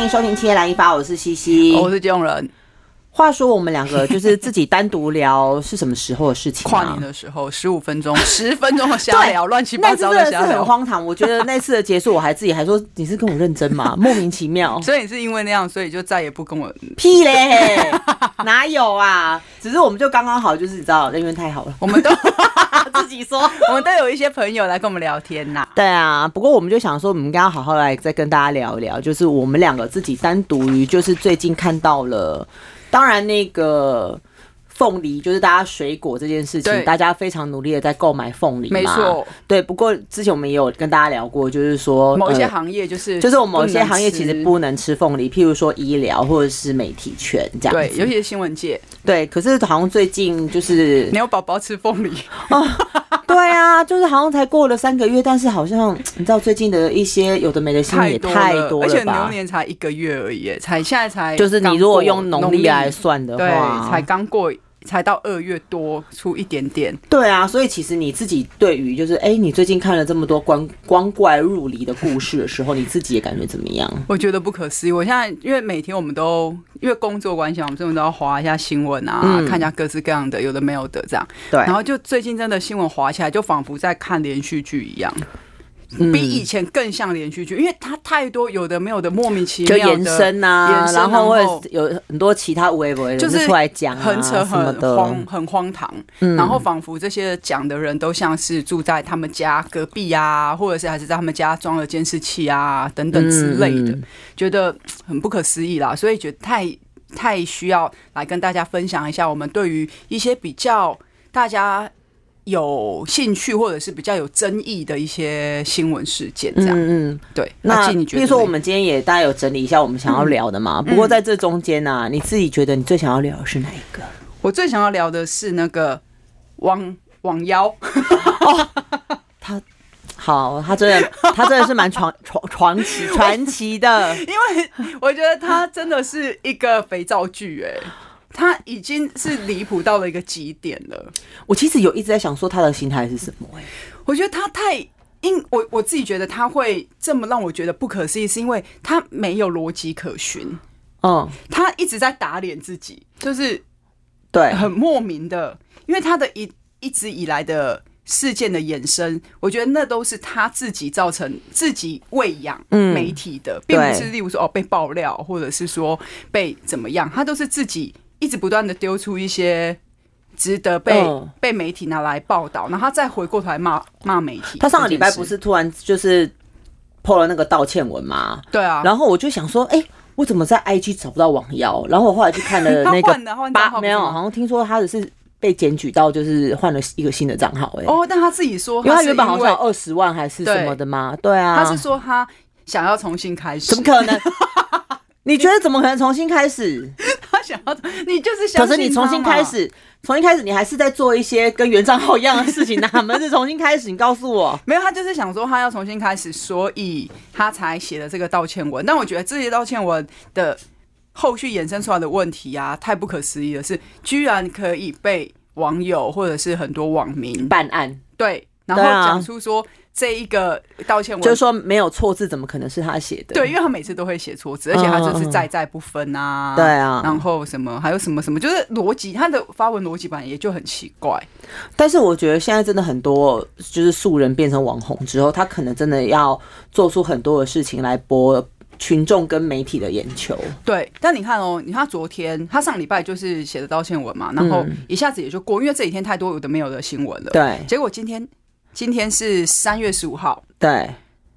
欢迎收听《七夜来一发》，我是西西，我是金融人。话说我们两个就是自己单独聊是什么时候的事情？跨年的时候，十五分钟、十分钟的瞎聊，乱七八糟的瞎聊，那次是很荒唐。我觉得那次的结束，我还自己还说你是跟我认真吗？莫名其妙。所以你是因为那样，所以就再也不跟我屁嘞？哪有啊？只是我们就刚刚好，就是你知道人缘太好了，我们都自己说，我们都有一些朋友来跟我们聊天呐。对啊，不过我们就想说，我们应该要好好来再跟大家聊一聊，就是我们两个自己单独于，就是最近看到了。当然，那个凤梨就是大家水果这件事情，大家非常努力的在购买凤梨嘛。没错，对。不过之前我们也有跟大家聊过，就是说某些行业就是就是我们某些行业其实不能吃凤梨，譬如说医疗或者是媒体圈这样。对，尤其是新闻界。对，可是好像最近就是没有宝宝吃凤梨 对啊，就是好像才过了三个月，但是好像你知道最近的一些有的没的新闻也太多了，而且牛年才一个月而已，才现在才就是你如果用农历来算的话，才刚过。才到二月多出一点点，对啊，所以其实你自己对于就是哎、欸，你最近看了这么多光光怪入离的故事的时候，你自己也感觉怎么样？我觉得不可思议。我现在因为每天我们都因为工作关系，我们这边都要划一下新闻啊，嗯、看一下各式各样的有的没有的这样。对，然后就最近真的新闻划起来，就仿佛在看连续剧一样。比以前更像连续剧，因为它太多有的没有的莫名其妙的延伸啊，然后会有很多其他微博就是出来讲，很扯很荒很荒唐，然后仿佛这些讲的人都像是住在他们家隔壁啊，或者是还是在他们家装了监视器啊等等之类的，觉得很不可思议啦，所以觉得太太需要来跟大家分享一下我们对于一些比较大家。有兴趣或者是比较有争议的一些新闻事件，这样，嗯嗯，对。那比如说，我们今天也大概有整理一下我们想要聊的嘛。不过在这中间呢，你自己觉得你最想要聊的是哪一个？我最想要聊的是那个网网妖。哦，他好，他真的，他真的是蛮传传传奇 传奇的，因为我觉得他真的是一个肥皂剧，哎。他已经是离谱到了一个极点了。我其实有一直在想说他的心态是什么？哎，我觉得他太因我我自己觉得他会这么让我觉得不可思议，是因为他没有逻辑可循。嗯，他一直在打脸自己，就是对，很莫名的。因为他的一一直以来的事件的衍生，我觉得那都是他自己造成自己喂养媒体的，并不是例如说哦被爆料，或者是说被怎么样，他都是自己。一直不断的丢出一些值得被、嗯、被媒体拿来报道，然后他再回过头来骂骂媒体。他上个礼拜不是突然就是 po 了那个道歉文吗？对啊，然后我就想说，哎、欸，我怎么在 IG 找不到王妖？然后我后来去看了 那个八，没有，好像听说他只是被检举到，就是换了一个新的账号。哎，哦，但他自己说，因为他原本好像有二十万还是什么的吗？对，对啊，他是说他想要重新开始，怎么可能？你觉得怎么可能重新开始？他想要，你就是想。可是你重新开始，重新开始，你还是在做一些跟原账号一样的事情。哪门子重新开始？你告诉我。没有，他就是想说他要重新开始，所以他才写了这个道歉文。但我觉得这些道歉文的后续衍生出来的问题啊，太不可思议了，是居然可以被网友或者是很多网民办案。对，然后讲出说。这一个道歉文就是说没有错字，怎么可能是他写的？对，因为他每次都会写错字，而且他就是在在不分啊。对啊，然后什么还有什么什么，就是逻辑，他的发文逻辑版也就很奇怪。但是我觉得现在真的很多，就是素人变成网红之后，他可能真的要做出很多的事情来博群众跟媒体的眼球。对，但你看哦，你看他昨天，他上礼拜就是写的道歉文嘛，然后一下子也就过，因为这几天太多有的没有的新闻了。对，结果今天。今天是三月十五号，对，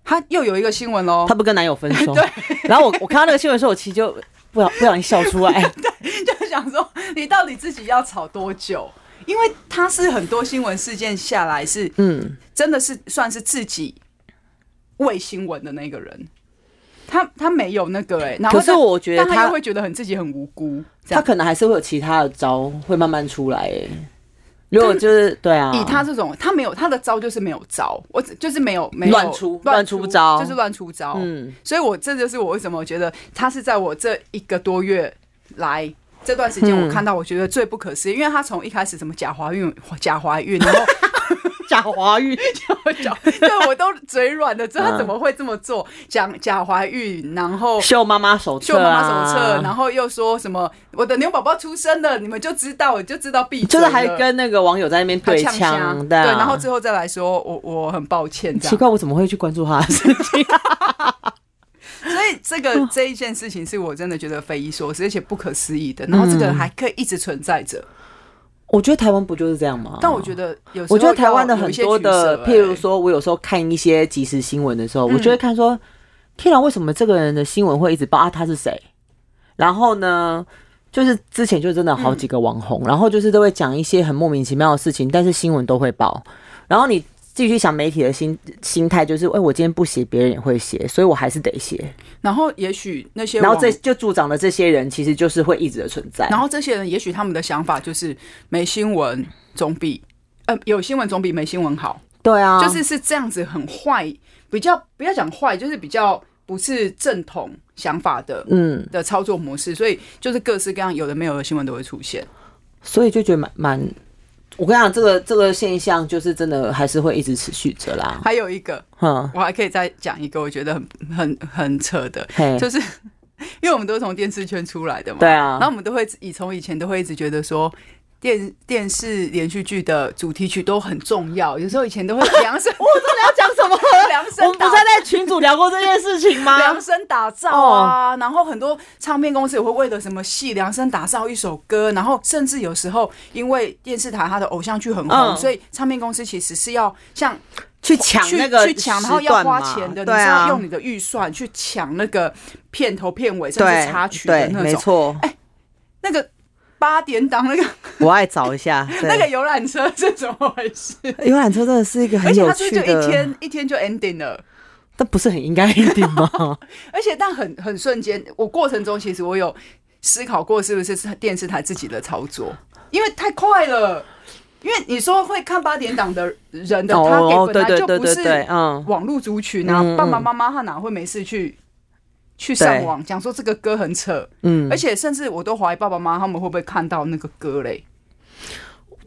他又有一个新闻喽，他不跟男友分手，对。然后我我看到那个新闻的时候，我其实就不想不小心笑出来，对，就想说你到底自己要吵多久？因为他是很多新闻事件下来是，嗯，真的是算是自己为新闻的那个人，他他没有那个哎、欸，可是我觉得他，他会觉得很自己很无辜，他可能还是会有其他的招会慢慢出来哎、欸。如果就是对啊，以他这种，他没有他的招就是没有招，我就是没有没有乱出乱出招，就是乱出招。嗯，所以我这就是我为什么觉得他是在我这一个多月来这段时间，我看到我觉得最不可思议，因为他从一开始什么假怀孕假怀孕，然后假怀孕，对，我都嘴软了，知道他怎么会这么做？讲假怀孕，然后秀妈妈手册，秀妈妈手册，然后又说什么我的牛宝宝出生了，你们就知道，就知道闭嘴，就是还跟那个网友在那边对枪，对，然后最后再来说我我很抱歉，奇怪，我怎么会去关注他的事情？所以这个 这一件事情是我真的觉得匪夷所思，而且不可思议的。然后这个还可以一直存在着。我觉得台湾不就是这样吗？但我觉得有，我觉得台湾的很多的，譬如说，我有时候看一些即时新闻的时候，我就会看说，天啊，为什么这个人的新闻会一直报啊？他是谁？然后呢，就是之前就真的好几个网红，然后就是都会讲一些很莫名其妙的事情，但是新闻都会报。然后你。继续想媒体的心心态就是，哎，我今天不写，别人也会写，所以我还是得写。然后也许那些，然后这就助长了这些人，其实就是会一直的存在。然后这些人，也许他们的想法就是，没新闻总比呃有新闻总比没新闻好。对啊，就是是这样子，很坏，比较不要讲坏，就是比较不是正统想法的，嗯的操作模式。所以就是各式各样有的没有的新闻都会出现，所以就觉得蛮蛮。我跟你讲，这个这个现象就是真的还是会一直持续着啦。还有一个，嗯，我还可以再讲一个，我觉得很很很扯的，就是 因为我们都是从电视圈出来的嘛，对啊，然后我们都会以从以前都会一直觉得说。电电视连续剧的主题曲都很重要，有时候以前都会量身。我知道你要讲什么？量身。我们不是在群组聊过这件事情吗？量身打造啊，然后很多唱片公司也会为了什么戏量身打造一首歌，然后甚至有时候因为电视台它的偶像剧很红，所以唱片公司其实是要像去抢那个去抢，然后要花钱的，你是要用你的预算去抢那个片头片尾甚至插曲的那种。没错。哎，那个。八点档那个，我爱找一下 那个游览车是怎么回事？游览车真的是一个很有趣的，而且它就一天一天就 ending 了，但不是很应该 ending 吗？而且但很很瞬间，我过程中其实我有思考过是不是是电视台自己的操作，因为太快了。因为你说会看八点档的人的，他本来就不是嗯网络族群啊，爸爸妈妈他哪会没事去？去上网讲说这个歌很扯，嗯，而且甚至我都怀疑爸爸妈妈他们会不会看到那个歌嘞？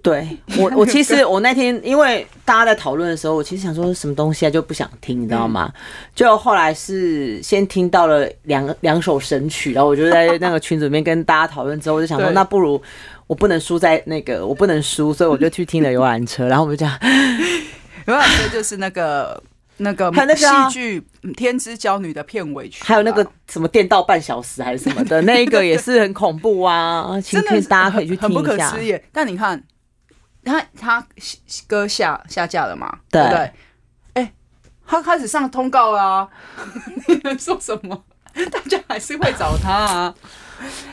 对我，我其实 我那天因为大家在讨论的时候，我其实想说什么东西啊就不想听，你知道吗？就后来是先听到了两两首神曲，然后我就在那个群组里面跟大家讨论之后，我就想说那不如我不能输在那个我不能输，所以我就去听了游览车，然后我们就讲游览车就是那个。那个戏剧《天之娇女》的片尾曲，还有那个什么电到半小时还是什么的，那一个也是很恐怖啊！真的，大家可以去听一下。很不可思议。但你看，他他歌下下架了嘛？对不对？哎，他开始上通告啦！你 能说什么？大家还是会找他啊？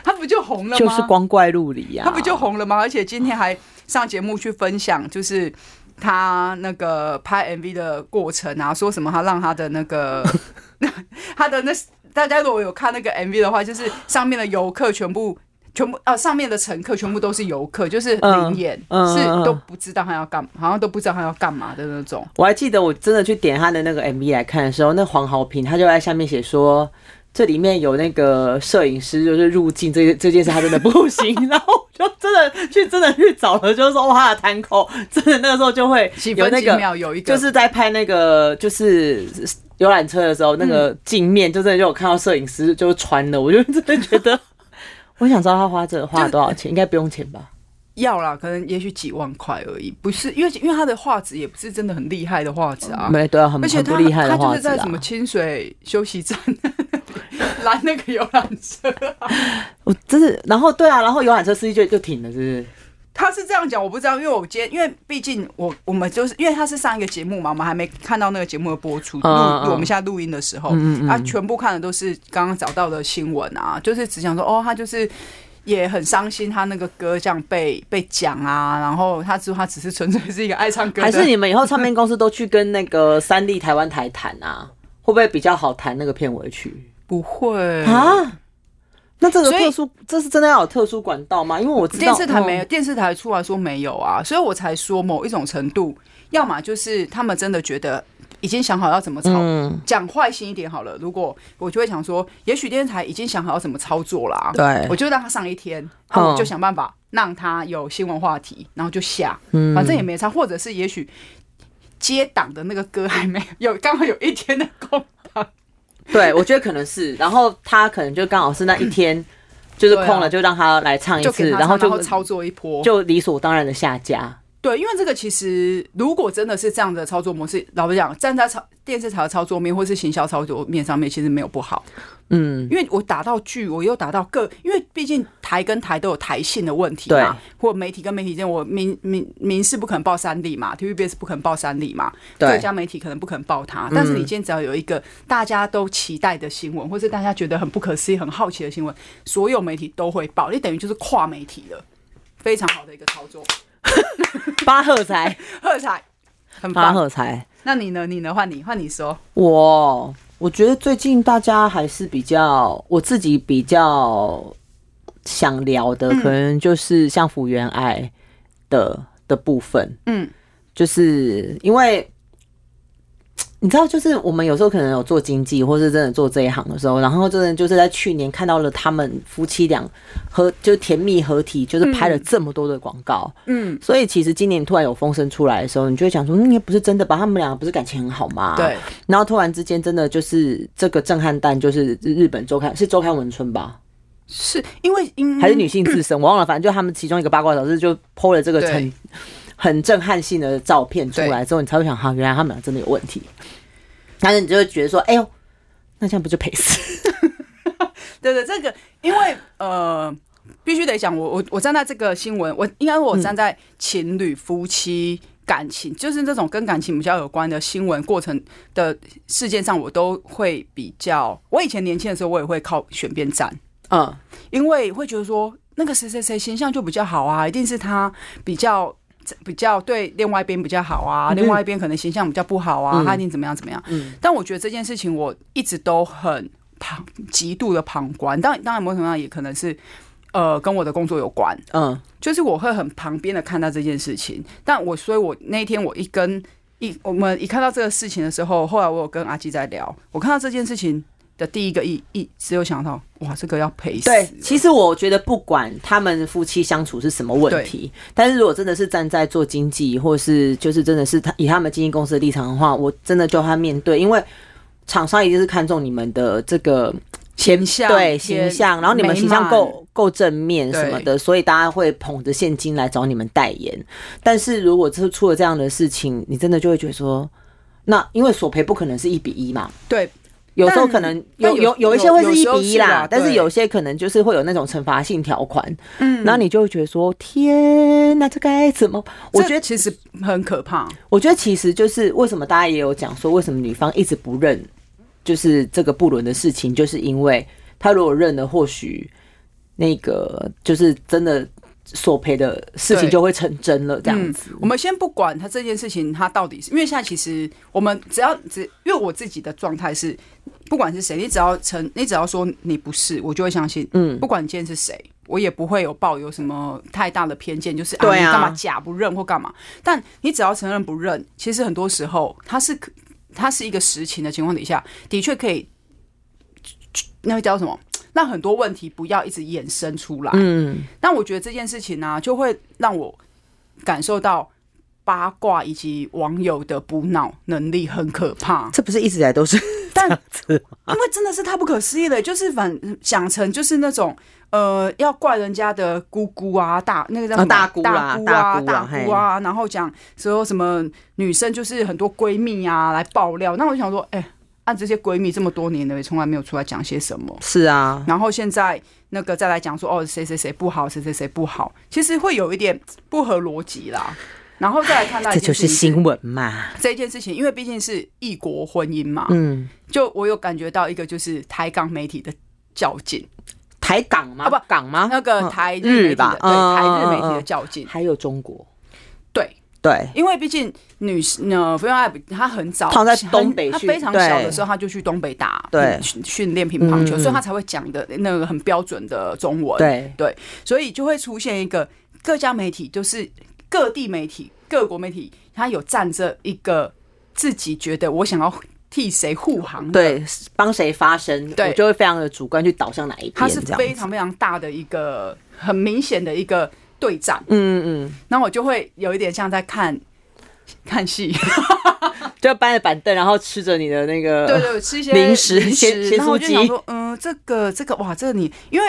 他不就红了吗？就是光怪陆离呀！他不就红了吗？而且今天还上节目去分享，就是。他那个拍 MV 的过程啊，说什么他让他的那个 他的那大家如果有看那个 MV 的话，就是上面的游客全部全部啊，上面的乘客全部都是游客，就是临演，嗯、是都不知道他要干，好像都不知道他要干嘛的那种。我还记得我真的去点他的那个 MV 来看的时候，那黄豪平他就在下面写说。这里面有那个摄影师，就是入镜这这件事，他真的不行。然后就真的去真的去找了，就是说哇，他的摊口真的那个时候就会有那个有一个，就是在拍那个就是游览车的时候，那个镜面就真的就有看到摄影师就穿的，我就真的觉得，我想知道他花这花了多少钱，应该不用钱吧？要啦，可能也许几万块而已，不是因为因为他的画质也不是真的很厉害的画质啊，没对啊，很而且他很不厉害的画质啊，他就是在什么清水休息站。拦那个游览车，我真是，然后对啊，然后游览车司机就就停了，是不是？他是这样讲，我不知道，因为我今天，因为毕竟我我们就是因为他是上一个节目嘛，我们还没看到那个节目的播出录，我们现在录音的时候，他全部看的都是刚刚找到的新闻啊，就是只想说，哦，他就是也很伤心，他那个歌这样被被讲啊，然后他说他只是纯粹是一个爱唱歌，还是你们以后唱片公司都去跟那个三立台湾台谈啊，会不会比较好谈那个片尾曲？不会啊？那这个特殊，这是真的要有特殊管道吗？因为我知道电视台没有，电视台出来说没有啊，所以我才说某一种程度，要么就是他们真的觉得已经想好要怎么操，讲坏心一点好了。如果我就会想说，也许电视台已经想好要怎么操作啦，对，我就让他上一天，然后我就想办法让他有新闻话题，然后就下，反正也没差，或者是也许。接档的那个歌还没有，刚好有一天的空档。对，我觉得可能是，然后他可能就刚好是那一天 就是空了，就让他来唱一次，然后就操作一波，就理所当然的下架。对，因为这个其实如果真的是这样的操作模式，老实讲，站在操电视台的操作面或是行销操作面上面，其实没有不好。嗯，因为我打到剧，我又打到各，因为毕竟台跟台都有台性的问题嘛，或媒体跟媒体间，我民民民视不可能报三立嘛，TVBS 不可能报三立嘛，各家媒体可能不可能报它。但是你今天只要有一个大家都期待的新闻，或是大家觉得很不可思议、很好奇的新闻，所有媒体都会报，你等于就是跨媒体了，非常好的一个操作。八喝彩，喝彩，很八喝彩。那你呢？你呢？换你，换你说。我我觉得最近大家还是比较，我自己比较想聊的，可能就是像福原爱的的部分。嗯，就是因为。你知道，就是我们有时候可能有做经济，或是真的做这一行的时候，然后真的就是在去年看到了他们夫妻俩和就甜蜜合体，就是拍了这么多的广告，嗯，所以其实今年突然有风声出来的时候，你就会想说，那也不是真的吧？他们两个不是感情很好吗？对。然后突然之间，真的就是这个震撼弹，就是日本周刊是周刊文春吧？是因为因还是女性自身，我忘了，反正就他们其中一个八卦杂志就 PO 了这个很很震撼性的照片出来之后，你才会想，哈，原来他们俩真的有问题。但是你就会觉得说，哎呦，那这样不就赔死？对对，这个因为呃，必须得讲，我我我站在这个新闻，我应该我站在情侣、夫妻感情，就是这种跟感情比较有关的新闻过程的事件上，我都会比较。我以前年轻的时候，我也会靠选边站，嗯，因为会觉得说，那个谁谁谁形象就比较好啊，一定是他比较。比较对另外一边比较好啊，另外一边可能形象比较不好啊，嗯、他一定怎么样怎么样。嗯，但我觉得这件事情我一直都很旁极度的旁观。当然，当然某种程度上也可能是呃跟我的工作有关。嗯，就是我会很旁边的看到这件事情。但我所以，我那天我一跟一我们一看到这个事情的时候，后来我有跟阿基在聊，我看到这件事情。的第一个意意只有想到哇，这个要赔死。对，其实我觉得不管他们夫妻相处是什么问题，但是如果真的是站在做经纪，或是就是真的是他以他们经纪公司的立场的话，我真的就他面对，因为厂商一定是看中你们的这个形象，对形象，然后你们形象够够正面什么的，所以大家会捧着现金来找你们代言。但是如果是出了这样的事情，你真的就会觉得说，那因为索赔不可能是一比一嘛，对。有时候可能有有有一些会是一比一啦，但是有些可能就是会有那种惩罚性条款，嗯，然后你就会觉得说天，哪这该怎么？我觉得其实很可怕。我觉得其实就是为什么大家也有讲说，为什么女方一直不认，就是这个不伦的事情，就是因为她如果认了，或许那个就是真的。索赔的事情就会成真了，这样子。嗯，我们先不管他这件事情，他到底是因为现在其实我们只要只因为我自己的状态是，不管是谁，你只要承，你只要说你不是，我就会相信。嗯，不管你今天是谁，我也不会有抱有什么太大的偏见，就是啊，你干嘛假不认或干嘛？但你只要承认不认，其实很多时候它是它是一个实情的情况底下，的确可以，那个叫什么？让很多问题不要一直衍生出来。嗯，但我觉得这件事情呢、啊，就会让我感受到八卦以及网友的补脑能力很可怕。这不是一直以来都是因为真的是太不可思议了，就是反讲成就是那种呃，要怪人家的姑姑啊，大那个叫什么大姑啊，大姑啊，大姑啊，然后讲说什么女生就是很多闺蜜啊来爆料。那我就想说，哎、欸。按这些闺蜜这么多年了，也从来没有出来讲些什么。是啊，然后现在那个再来讲说，哦，谁谁谁不好，谁谁谁不好，其实会有一点不合逻辑啦。然后再来看到这就是新闻嘛，这件事情，因为毕竟是异国婚姻嘛，嗯，就我有感觉到一个就是台港媒体的较劲，台港吗？啊不，港吗？那个台日吧，对，台日媒体的较劲，还有中国，对。对，因为毕竟女呃，福原爱她很早，她在东北，她非常小的时候，她就去东北打对。训练乒乓球，所以她才会讲的那个很标准的中文。对。对，所以就会出现一个各家媒体，就是各地媒体、各国媒体，他有站着一个自己觉得我想要替谁护航，对，帮谁发声，对，我就会非常的主观去导向哪一边。它是非常非常大的一个很明显的一个。对战，嗯嗯，那我就会有一点像在看 看戏，就要搬着板凳，然后吃着你的那个对对，吃一些零食，零食，然后我就想说，嗯，这个这个哇，这个你因为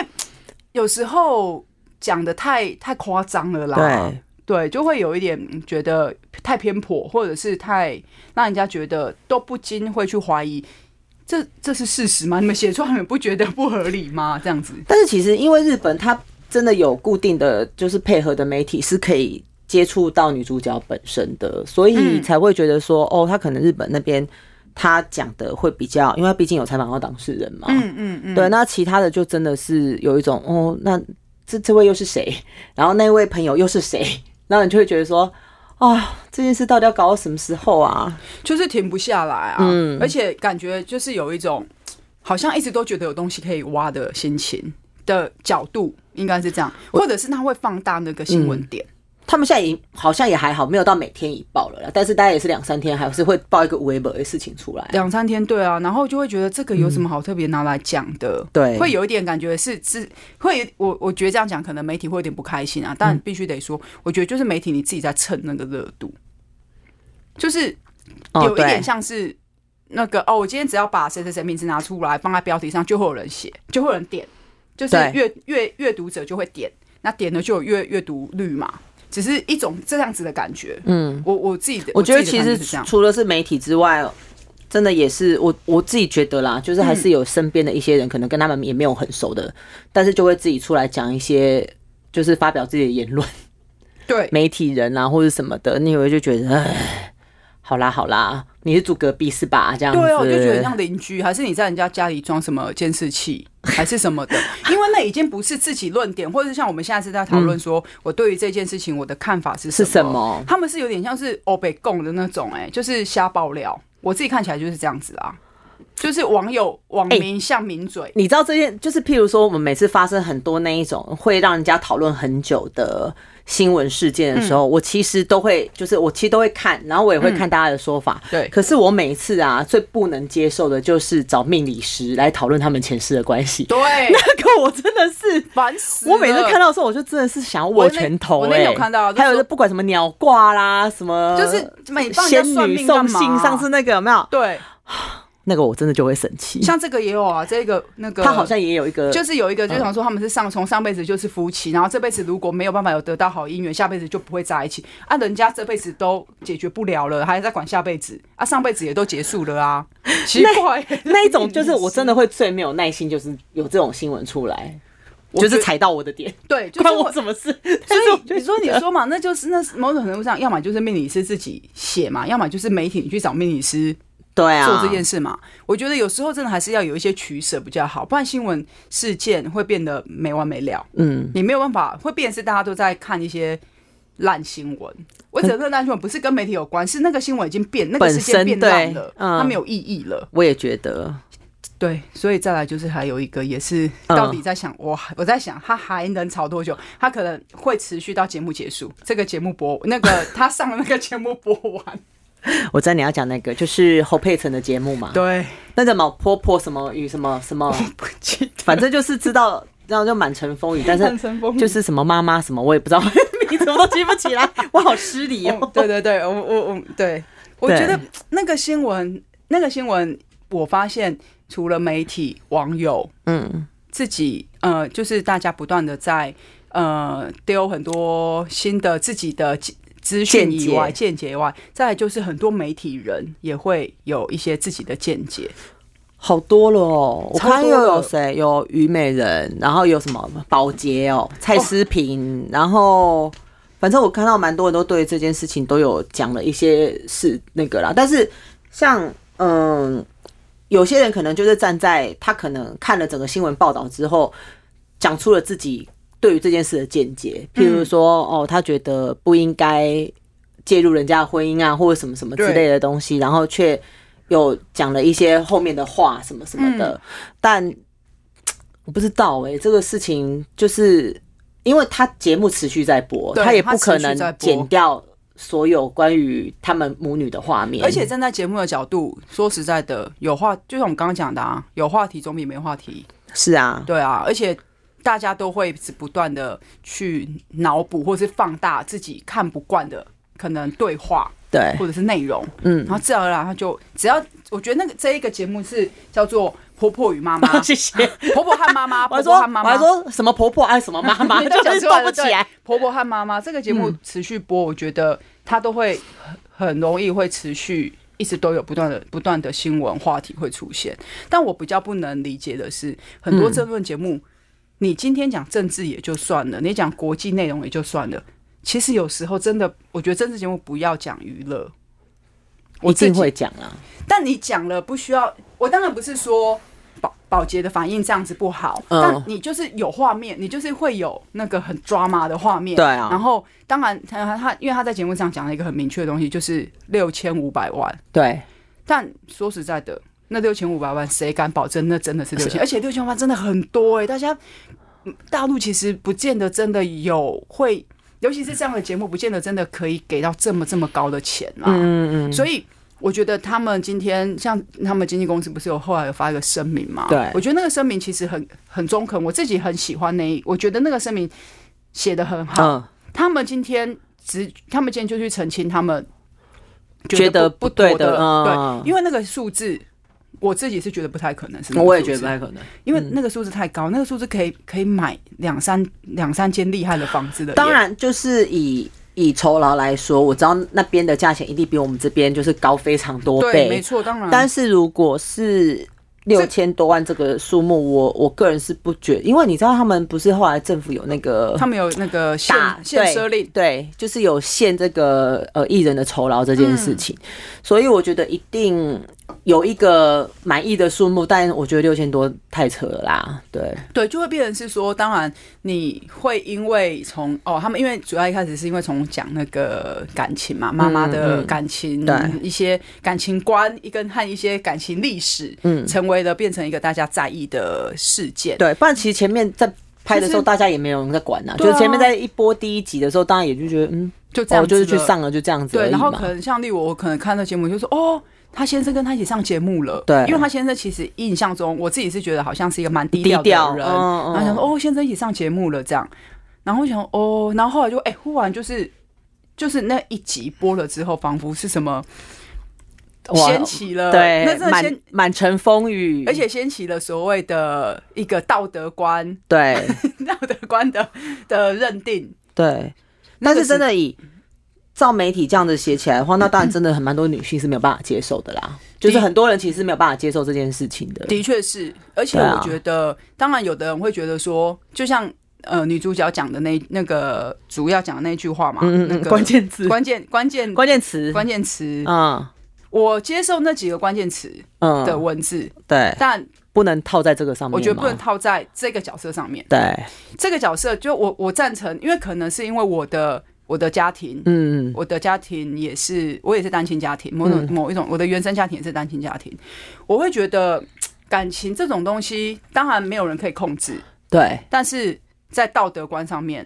有时候讲的太太夸张了啦，对对，就会有一点觉得太偏颇，或者是太让人家觉得都不禁会去怀疑，这这是事实吗？你们写出来，你们不觉得不合理吗？这样子，但是其实因为日本它真的有固定的就是配合的媒体是可以。接触到女主角本身的，所以才会觉得说，嗯、哦，他可能日本那边他讲的会比较，因为他毕竟有采访到当事人嘛。嗯嗯嗯。对，那其他的就真的是有一种，哦，那这这位又是谁？然后那位朋友又是谁？然后你就会觉得说，啊，这件事到底要搞到什么时候啊？就是停不下来啊。嗯。而且感觉就是有一种，好像一直都觉得有东西可以挖的心情的角度，应该是这样，或者是他会放大那个新闻点。嗯他们现在已好像也还好，没有到每天一报了啦，但是大概也是两三天，还是会报一个微博的事情出来。两三天，对啊，然后就会觉得这个有什么好特别拿来讲的？嗯、对，会有一点感觉是是会，我我觉得这样讲可能媒体会有点不开心啊，但必须得说，我觉得就是媒体你自己在蹭那个热度，就是有一点像是那个哦，哦，我今天只要把谁谁谁名字拿出来放在标题上，就会有人写，就会有人点，就是阅阅阅读者就会点，那点了就有阅阅读率嘛。只是一种这样子的感觉，嗯，我我自己的，我觉得其实除了是媒体之外，真的也是我我自己觉得啦，就是还是有身边的一些人，可能跟他们也没有很熟的，但是就会自己出来讲一些，就是发表自己的言论，对，媒体人啊或者什么的，你以为就觉得，哎，好啦好啦。你是住隔壁是吧？这样子对啊，我就觉得像邻居，还是你在人家家里装什么监视器，还是什么的？因为那已经不是自己论点，或者是像我们现在是在讨论说，我对于这件事情我的看法是什么？是什么？他们是有点像是欧北共的那种，哎，就是瞎爆料。我自己看起来就是这样子啊，就是网友网民像名嘴。你知道这件就是，譬如说，我们每次发生很多那一种会让人家讨论很久的。新闻事件的时候，嗯、我其实都会，就是我其实都会看，然后我也会看大家的说法。嗯、对，可是我每一次啊，最不能接受的就是找命理师来讨论他们前世的关系。对，那个我真的是烦死。我每次看到的时候，我就真的是想要握拳头、欸。我那天有看到，还有不管什么鸟卦啦，什么就是每仙女送信，上次那个有没有？对。那个我真的就会生气，像这个也有啊，这个那个他好像也有一个，就是有一个，就想说他们是上从上辈子就是夫妻，然后这辈子如果没有办法有得到好姻缘，下辈子就不会在一起啊。人家这辈子都解决不了了，还在管下辈子啊？上辈子也都结束了啊，奇怪，那一种就是我真的会最没有耐心，就是有这种新闻出来，就是踩到我的点，对，关我什么事？所以 你说你说嘛，那就是那某种程度上，要么就是命理师自己写嘛，要么就是媒体你去找命理师。对啊，做这件事嘛，我觉得有时候真的还是要有一些取舍比较好，不然新闻事件会变得没完没了。嗯，你没有办法会变成是大家都在看一些烂新闻。我觉得烂新闻不是跟媒体有关，是那个新闻已经变，那个事件变烂了，它没有意义了。我也觉得，对，所以再来就是还有一个也是到底在想，我我在想他还能吵多久？他可能会持续到节目结束，这个节目播那个他上的那个节目播完。我知道你要讲那个，就是侯佩岑的节目嘛。对，那个毛婆婆什么雨什么什么，反正就是知道，然后就满城风雨，但是就是什么妈妈什么，我也不知道 名字，我都记不起来，我好失礼哦。对对对，我我我，对，我觉得那个新闻，那个新闻，我发现除了媒体、网友，嗯，自己呃，就是大家不断的在呃丢很多新的自己的。资讯以外，见解以外，再来就是很多媒体人也会有一些自己的见解，好多了哦。我看又有谁？有虞美人，然后有什么保洁哦，蔡诗萍，然后反正我看到蛮多人都对这件事情都有讲了一些事那个啦。但是像嗯，有些人可能就是站在他可能看了整个新闻报道之后，讲出了自己。对于这件事的见解，譬如说，哦，他觉得不应该介入人家的婚姻啊，或者什么什么之类的东西，然后却又讲了一些后面的话，什么什么的。但我不知道哎，这个事情就是因为他节目持续在播，他也不可能剪掉所有关于他们母女的画面。而且站在节目的角度，说实在的，有话就像我们刚刚讲的啊，有话题总比没话题。是啊，对啊，而且。大家都会是不断的去脑补，或是放大自己看不惯的可能对话，对，或者是内容，嗯，然后自然而然他就只要我觉得那个这一个节目是叫做婆婆与妈妈，谢谢。婆婆和妈妈，婆婆和妈妈，我说什么婆婆爱什么妈妈，就是对不起。来，婆婆和妈妈这个节目持续播，我觉得它都会很很容易会持续。一直都有不断的不断的新闻话题会出现，但我比较不能理解的是，很多争论节目，你今天讲政治也就算了，你讲国际内容也就算了，其实有时候真的，我觉得政治节目不要讲娱乐，我自己会讲啊，但你讲了不需要，我当然不是说。保洁的反应这样子不好，嗯、但你就是有画面，你就是会有那个很抓马的画面。对啊，然后当然他他因为他在节目上讲了一个很明确的东西，就是六千五百万。对，但说实在的，那六千五百万谁敢保证那真的是六千？而且六千万真的很多哎、欸，大家大陆其实不见得真的有会，尤其是这样的节目，不见得真的可以给到这么这么高的钱啊。嗯嗯，所以。我觉得他们今天像他们经纪公司不是有后来有发一个声明嘛？对，我觉得那个声明其实很很中肯，我自己很喜欢那一，我觉得那个声明写的很好。嗯、他们今天只，他们今天就去澄清，他们觉得不对的，嗯、对，因为那个数字，我自己是觉得不太可能，是我也觉得不太可能，因为那个数字太高，那个数字可以可以买两三两三间厉害的房子的。当然，就是以。以酬劳来说，我知道那边的价钱一定比我们这边就是高非常多倍，没错，当然。但是如果是六千多万这个数目，我我个人是不觉得，因为你知道他们不是后来政府有那个，他们有那个限限设令，对，就是有限这个呃艺人的酬劳这件事情，嗯、所以我觉得一定。有一个满意的数目，但我觉得六千多太扯了啦。对对，就会变成是说，当然你会因为从哦，他们因为主要一开始是因为从讲那个感情嘛，妈妈的感情，对、嗯、一些感情观，一跟和一些感情历史，嗯，成为了变成一个大家在意的事件。对，不然其实前面在拍的时候，大家也没有人在管呐、啊，就是前面在一播第一集的时候，当然也就觉得嗯，就这样、哦，就是去上了，就这样子。对，然后可能像例如我可能看到节目，就说哦。他先生跟他一起上节目了，对，因为他先生其实印象中，我自己是觉得好像是一个蛮低调的人，嗯嗯、然后想说哦，先生一起上节目了这样，然后我想哦，然后后来就哎、欸，忽然就是就是那一集播了之后，仿佛是什么掀起了，对，那满满城风雨，而且掀起了所谓的一个道德观，对，道德观的的认定，对，但是真的以。照媒体这样子写起来的话，那当然真的很蛮多女性是没有办法接受的啦。就是很多人其实是没有办法接受这件事情的。的确是，而且我觉得，当然有的人会觉得说，就像呃女主角讲的那那个主要讲的那句话嘛，嗯嗯，关键词，关键关键关键词，关键词啊，我接受那几个关键词的文字，对，但不能套在这个上面。我觉得不能套在这个角色上面。对，这个角色就我我赞成，因为可能是因为我的。我的家庭，嗯，我的家庭也是，我也是单亲家庭，某种某一种，我的原生家庭也是单亲家庭。我会觉得感情这种东西，当然没有人可以控制，对，但是在道德观上面，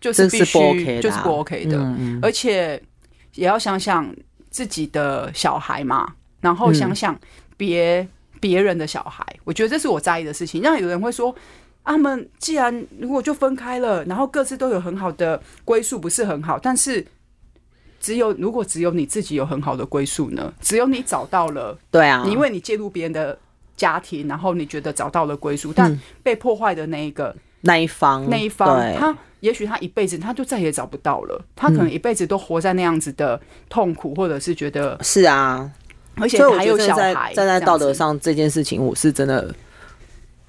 就是必须就是不 OK 的，而且也要想想自己的小孩嘛，然后想想别别人的小孩，我觉得这是我在意的事情。让有人会说。他们既然如果就分开了，然后各自都有很好的归宿，不是很好。但是只有如果只有你自己有很好的归宿呢？只有你找到了，对啊，因为你介入别人的家庭，然后你觉得找到了归宿，但被破坏的那一个那一方那一方，他也许他一辈子他就再也找不到了，他可能一辈子都活在那样子的痛苦，或者是觉得是啊，而且还有小孩站在道德上这件事情，我是真的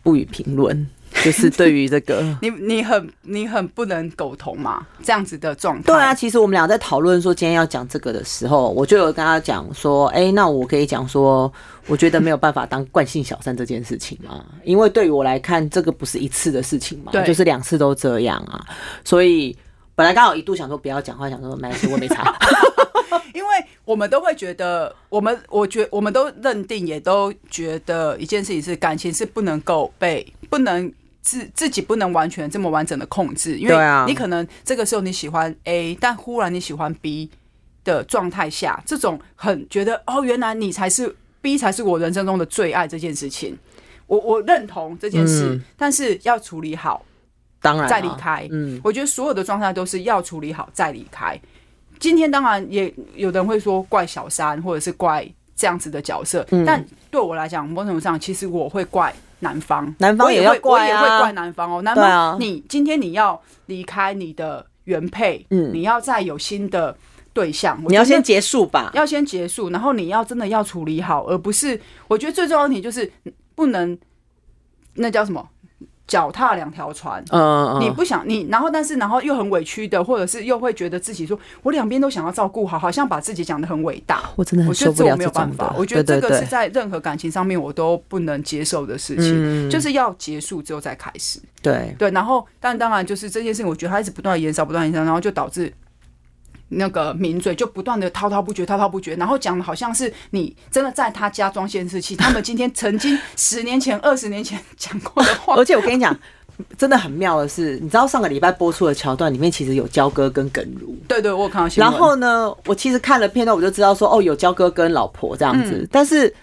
不予评论。就是对于这个，你你很你很不能苟同嘛，这样子的状态。对啊，其实我们俩在讨论说今天要讲这个的时候，我就有跟他讲说，哎、欸，那我可以讲说，我觉得没有办法当惯性小三这件事情嘛，因为对于我来看，这个不是一次的事情嘛，对就是两次都这样啊。所以本来刚好一度想说不要讲话，想说没关系，我没查。因为我们都会觉得，我们我觉我们都认定，也都觉得一件事情是感情是不能够被不能。自自己不能完全这么完整的控制，因为你可能这个时候你喜欢 A，但忽然你喜欢 B 的状态下，这种很觉得哦，原来你才是 B 才是我人生中的最爱这件事情，我我认同这件事，嗯、但是要处理好，当然再离开。嗯，我觉得所有的状态都是要处理好再离开。今天当然也有人会说怪小三，或者是怪这样子的角色，嗯、但对我来讲，某种程度上，其实我会怪男方，男方也要怪、啊、我也会怪男方哦。男方，你今天你要离开你的原配，嗯，你要再有新的对象，你要先结束吧，要先结束，然后你要真的要处理好，而不是我觉得最重要的问题就是不能那叫什么？脚踏两条船，嗯，你不想你，然后但是然后又很委屈的，或者是又会觉得自己说，我两边都想要照顾好，好像把自己讲的很伟大。我真的很受不了这种的。我觉得这个是在任何感情上面我都不能接受的事情，就是要结束之后再开始。对对，然后但当然就是这件事情，我觉得他一直不断延烧，不断延烧，然后就导致。那个名嘴就不断的滔滔不绝，滔滔不绝，然后讲的好像是你真的在他家装监视器，他们今天曾经十年前、二十年前讲过的话。而且我跟你讲，真的很妙的是，你知道上个礼拜播出的桥段里面，其实有焦哥跟耿如。对对，我有看到新闻。然后呢，我其实看了片段，我就知道说，哦，有焦哥跟老婆这样子，嗯、但是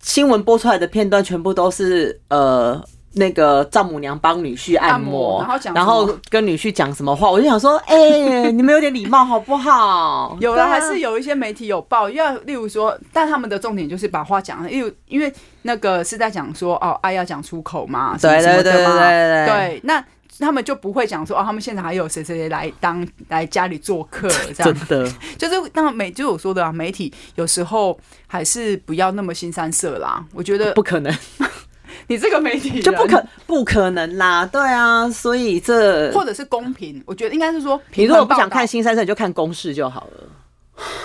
新闻播出来的片段全部都是呃。那个丈母娘帮女婿按摩，按摩，然后跟女婿讲什么话，我就想说，哎、欸，你们有点礼貌好不好？有的还是有一些媒体有报，要例如说，但他们的重点就是把话讲，因为因为那个是在讲说，哦，爱要讲出口嘛，对对对对对对，对，那他们就不会讲说，哦，他们现在还有谁谁来当来家里做客这样，真的，就是那媒就我说的啊，媒体有时候还是不要那么新三色啦，我觉得不可能。你这个媒体就不可不可能啦，对啊，所以这或者是公平，我觉得应该是说，你如果不想看新三色，你就看公视就好了。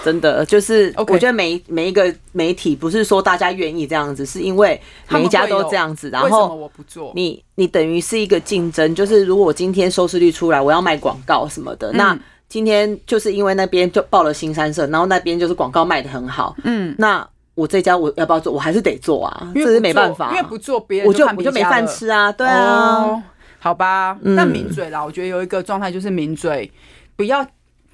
真的就是，我觉得每每一个媒体不是说大家愿意这样子，是因为每一家都这样子。然后我不做，你你等于是一个竞争，就是如果我今天收视率出来，我要卖广告什么的，那今天就是因为那边就报了新三色，然后那边就是广告卖的很好，嗯，那。我这家我要不要做？我还是得做啊，这是没办法，因为不做别人我就我就没饭吃啊，对啊，哦、好吧。那抿嘴啦，我觉得有一个状态就是抿嘴不要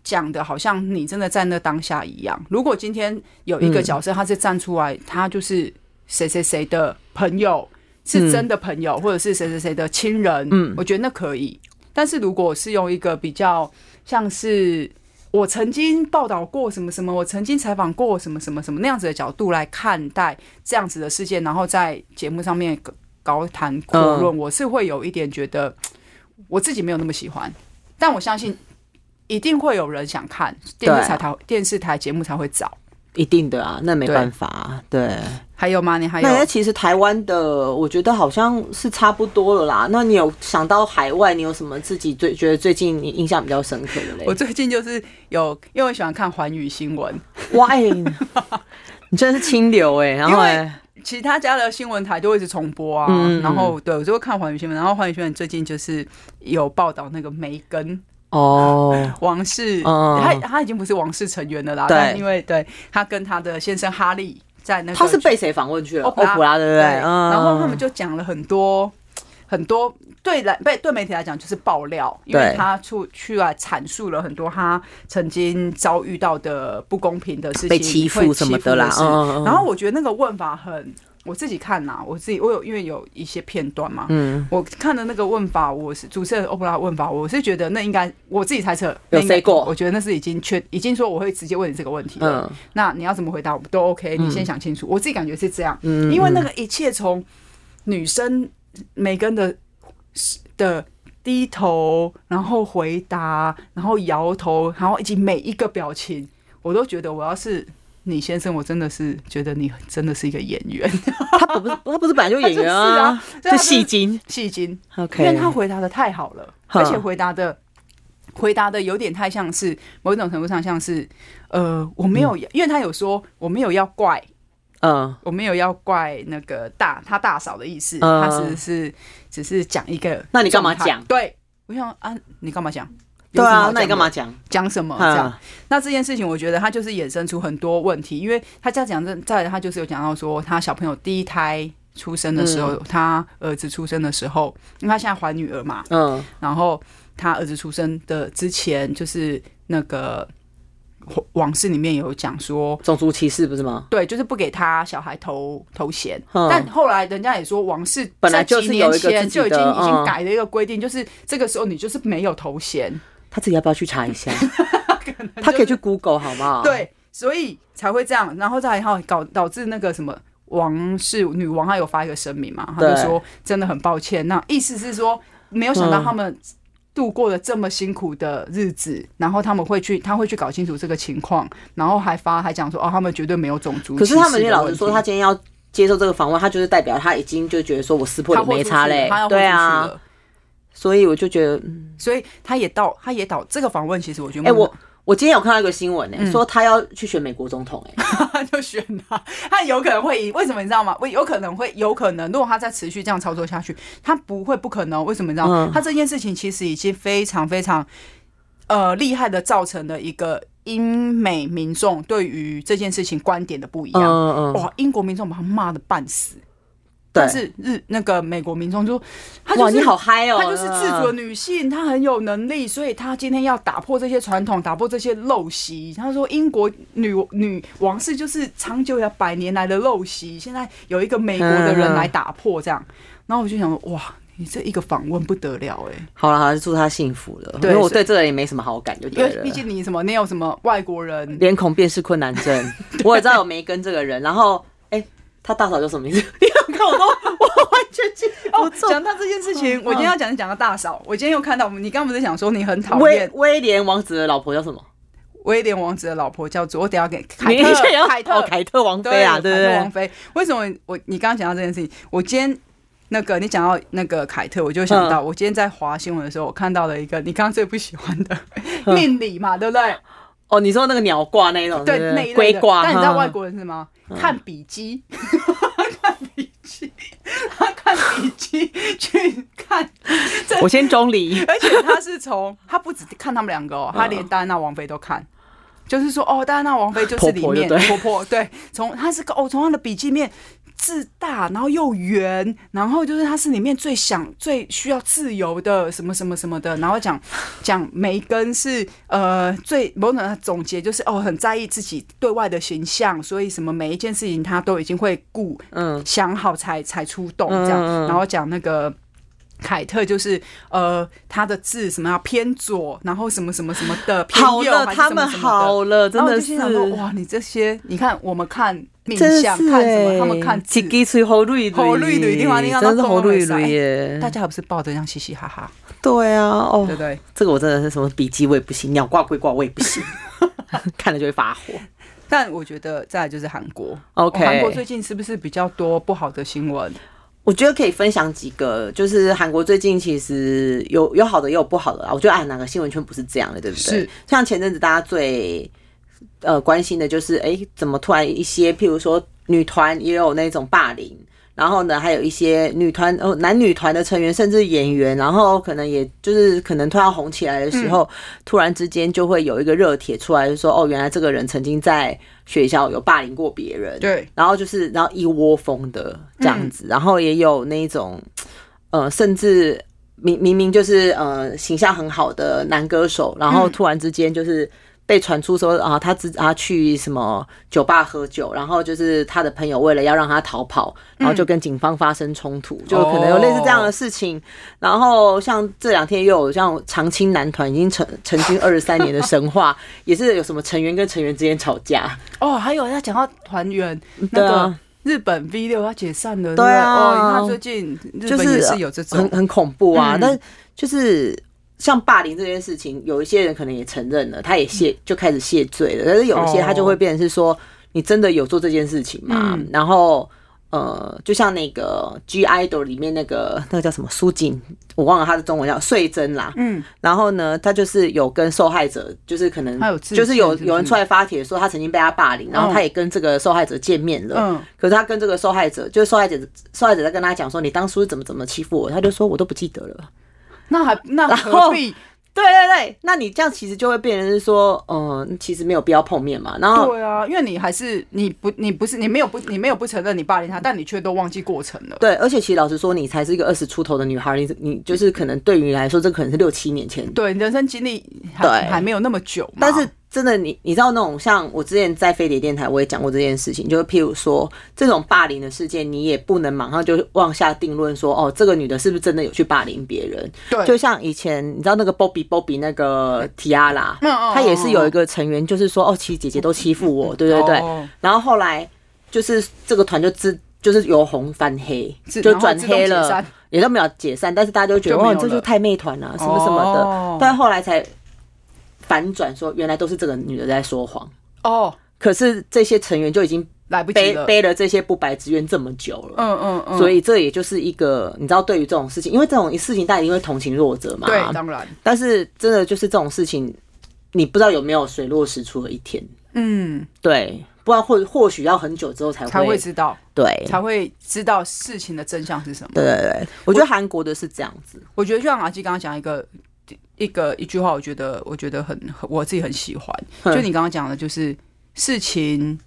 讲的好像你真的在那当下一样。如果今天有一个角色，他是站出来，他就是谁谁谁的朋友，是真的朋友，或者是谁谁谁的亲人，嗯，我觉得那可以。但是如果是用一个比较像是。我曾经报道过什么什么，我曾经采访过什么什么什么那样子的角度来看待这样子的事件，然后在节目上面高谈阔论，我是会有一点觉得我自己没有那么喜欢，但我相信一定会有人想看电视台台电视台节目才会找。一定的啊，那没办法啊，对。对，还有吗？你还有？那其实台湾的，我觉得好像是差不多了啦。那你有想到海外，你有什么自己最觉得最近你印象比较深刻的嘞？我最近就是有，因为我喜欢看环宇新闻。哇，你真的是清流哎！然后哎，其他家的新闻台都会一直重播啊。嗯、然后对我就会看环宇新闻。然后环宇新闻最近就是有报道那个梅根。哦，王室，他他已经不是王室成员了啦。对，因为对他跟他的先生哈利在那个，他是被谁访问去了？欧普拉，对不对？然后他们就讲了很多很多，对来被对媒体来讲就是爆料，因为他出去来阐述了很多他曾经遭遇到的不公平的事情，被欺负什么的啦。然后我觉得那个问法很。我自己看呐，我自己我有因为有一些片段嘛，嗯，我看的那个问法，我是主持人欧布拉问法，我是觉得那应该我自己猜测有谁过，我觉得那是已经确已经说我会直接问你这个问题了，嗯，那你要怎么回答我都 OK，你先想清楚，嗯，我自己感觉是这样，嗯，因为那个一切从女生梅根的的低头，然后回答，然后摇头，然后以及每一个表情，我都觉得我要是。你先生，我真的是觉得你真的是一个演员。他不是他不是本来就演员啊，是戏精戏精。OK，因为他回答的太好了，而且回答的回答的有点太像是某一种程度上像是呃，我没有，因为他有说我没有要怪，嗯，我没有要怪那个大他大嫂的意思，他只是只是讲一个，那你干嘛讲？对，我想啊，你干嘛讲？对啊，那你干嘛讲？讲什么？这样？那这件事情，我觉得他就是衍生出很多问题，因为他家讲这，再来他就是有讲到说，他小朋友第一胎出生的时候，嗯、他儿子出生的时候，因为他现在怀女儿嘛，嗯，然后他儿子出生的之前，就是那个往事里面有讲说种族歧视不是吗？对，就是不给他小孩头头衔，嗯、但后来人家也说往事本来就是有一个就已经已经改了一个规定，就是这个时候你就是没有头衔。他自己要不要去查一下？他可以去 Google 好不好？对，所以才会这样，然后再好搞导致那个什么王室女王，她有发一个声明嘛，她就说真的很抱歉，那意思是说没有想到他们度过了这么辛苦的日子，嗯、然后他们会去，他会去搞清楚这个情况，然后还发还讲说哦，他们绝对没有种族。可是他们也老实说，他今天要接受这个访问，他就是代表他已经就觉得说我撕破脸没差嘞，对啊。所以我就觉得，所以他也到，他也到这个访问。其实我觉得，哎，我我今天有看到一个新闻呢、欸，说他要去选美国总统，哎，就选他，他有可能会赢。为什么你知道吗？为有可能会有可能，如果他再持续这样操作下去，他不会不可能。为什么你知道吗？他这件事情其实已经非常非常呃厉害的，造成了一个英美民众对于这件事情观点的不一样。哇，英国民众把他骂的半死。但是日那个美国民众就说，她就是你好嗨哦，她就是自主的女性，她很有能力，所以她今天要打破这些传统，打破这些陋习。她说英国女女王室就是长久以百年来的陋习，现在有一个美国的人来打破这样。然后我就想说，哇，你这一个访问不得了哎。好了好了，祝她幸福了。对，因为我对这个人也没什么好感，就对了。毕竟你什么，你有什么外国人脸孔辨识困难症，我也知道有梅根这个人。然后，哎、欸，他大嫂叫什么名字？看我都我完全记不住。讲到这件事情，我今天要讲讲到大嫂。我今天又看到，你刚刚不是讲说你很讨厌威威廉王子的老婆叫什么？威廉王子的老婆叫做我等下给凯特凯特凯特王妃啊，对对对，王妃。为什么我你刚刚讲到这件事情？我今天那个你讲到那个凯特，我就想到我今天在华新闻的时候，我看到了一个你刚刚最不喜欢的命理嘛，对不对？哦，你说那个鸟挂那种，对，那龟卦。但你知道外国人是吗？看笔记。他看笔记去看，我先中离。而且他是从他不止看他们两个哦，他连戴安娜王妃都看，就是说哦，戴安娜王妃就是里面婆婆对，从他是个哦，从他的笔记面。自大，然后又圆，然后就是他是里面最想、最需要自由的什么什么什么的，然后讲 讲梅根是呃最某种总结就是哦很在意自己对外的形象，所以什么每一件事情他都已经会顾嗯想好才才出动这样，然后讲那个。凯特就是呃，他的字什么要偏左，然后什么什么什么的 偏右，好了，他们好了，真的是哇！你这些，你看我们看面相，看什么？他们看字，好绿绿，好绿绿，地方，真的好绿绿耶！大家还不是抱着这样嘻嘻哈哈？对啊，哦，对对，这个我真的是什么笔记我也不行，鸟挂龟挂我也不行，看了就会发火。但我觉得再来就是韩国，OK，韩国最近是不是比较多不好的新闻？我觉得可以分享几个，就是韩国最近其实有有好的也有不好的啦。我觉得哎，哪个新闻圈不是这样的，对不对？是。像前阵子大家最呃关心的就是，哎、欸，怎么突然一些，譬如说女团也有那种霸凌。然后呢，还有一些女团哦，男女团的成员，甚至演员，然后可能也就是可能突然红起来的时候，嗯、突然之间就会有一个热帖出来，就说哦，原来这个人曾经在学校有霸凌过别人。对。然后就是，然后一窝蜂的这样子，嗯、然后也有那种，呃，甚至明明明就是呃形象很好的男歌手，然后突然之间就是。被传出说啊，他自他去什么酒吧喝酒，然后就是他的朋友为了要让他逃跑，然后就跟警方发生冲突，嗯、就可能有类似这样的事情。哦、然后像这两天又有像长青男团已经成成军二十三年的神话，也是有什么成员跟成员之间吵架。哦，还有要讲到团员那个日本 V 六要解散了，对啊，哦，他最近日本也是有这种。很很恐怖啊，嗯、但就是。像霸凌这件事情，有一些人可能也承认了，他也谢就开始谢罪了。但是有一些他就会变成是说，你真的有做这件事情吗？嗯、然后呃，就像那个 G IDOL 里面那个那个叫什么苏锦，我忘了他的中文叫穗珍啦。嗯，然后呢，他就是有跟受害者，就是可能就是有有人出来发帖说他曾经被他霸凌，然后他也跟这个受害者见面了。嗯，可是他跟这个受害者，就是受害者受害者在跟他讲说，你当初怎么怎么欺负我，他就说我都不记得了。那还那何必？对对对，那你这样其实就会变成是说，嗯，其实没有必要碰面嘛。然后对啊，因为你还是你不你不是你没有不你没有不承认你霸凌他，但你却都忘记过程了。对，而且其实老实说，你才是一个二十出头的女孩，你你就是可能对于你来说，这可能是六七年前，对，人生经历还对还没有那么久嘛。但是真的，你你知道那种像我之前在飞碟电台，我也讲过这件事情，就是譬如说这种霸凌的事件，你也不能马上就妄下定论说，哦，这个女的是不是真的有去霸凌别人？对，就像以前你知道那个 Bobby Bobby 那个 Tiara，他也是有一个成员，就是说，哦，其实姐姐都欺负我，对对对。然后后来就是这个团就自就是由红翻黑，就转黑了，也都没有解散，但是大家都觉得，哦，这就太妹团了，什么什么的，但后来才。反转说，原来都是这个女的在说谎哦。可是这些成员就已经来不及了，背了这些不白之冤这么久了。嗯嗯嗯。所以这也就是一个，你知道，对于这种事情，因为这种事情大家一定会同情弱者嘛。对，当然。但是真的就是这种事情，你不知道有没有水落石出的一天。嗯，对。不然或或许要很久之后才会才会知道，对，才会知道事情的真相是什么。对对对，我觉得韩国的是这样子。我觉得就像阿基刚刚讲一个。一个一句话，我觉得我觉得很我自己很喜欢。就你刚刚讲的，就是事情，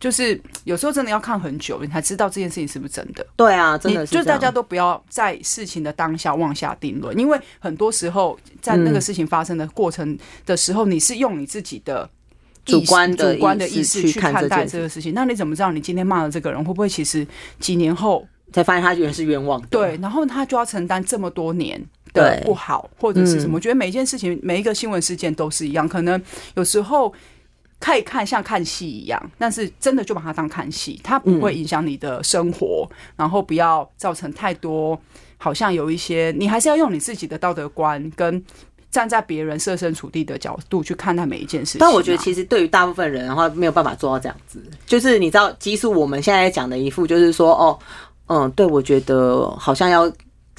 就是有时候真的要看很久，你才知道这件事情是不是真的。对啊，真的是。就大家都不要在事情的当下妄下定论，因为很多时候在那个事情发生的过程的时候，你是用你自己的主观主观的意识去看待这个事情。那你怎么知道你今天骂的这个人会不会其实几年后才发现他原来是冤枉？对，然后他就要承担这么多年。对，不好，或者是什么？我觉得每一件事情，每一个新闻事件都是一样。可能有时候可以看像看戏一样，但是真的就把它当看戏，它不会影响你的生活，然后不要造成太多。好像有一些，你还是要用你自己的道德观，跟站在别人设身处地的角度去看待每一件事情。但我觉得，其实对于大部分人的话，没有办法做到这样子。就是你知道，即使我们现在讲的一副，就是说，哦，嗯，对，我觉得好像要。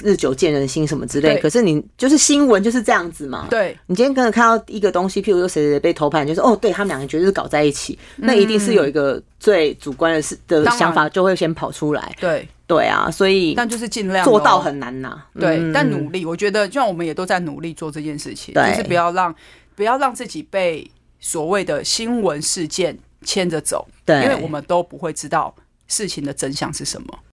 日久见人心什么之类，可是你就是新闻就是这样子嘛。对，你今天可能看到一个东西，譬如说谁谁被偷拍，就是哦，对他们两个绝对是搞在一起，那一定是有一个最主观的事的想法就会先跑出来。对，对啊，所以但就是尽量做到很难呐。对，但努力，我觉得就像我们也都在努力做这件事情，就是不要让不要让自己被所谓的新闻事件牵着走，对，因为我们都不会知道事情的真相是什么。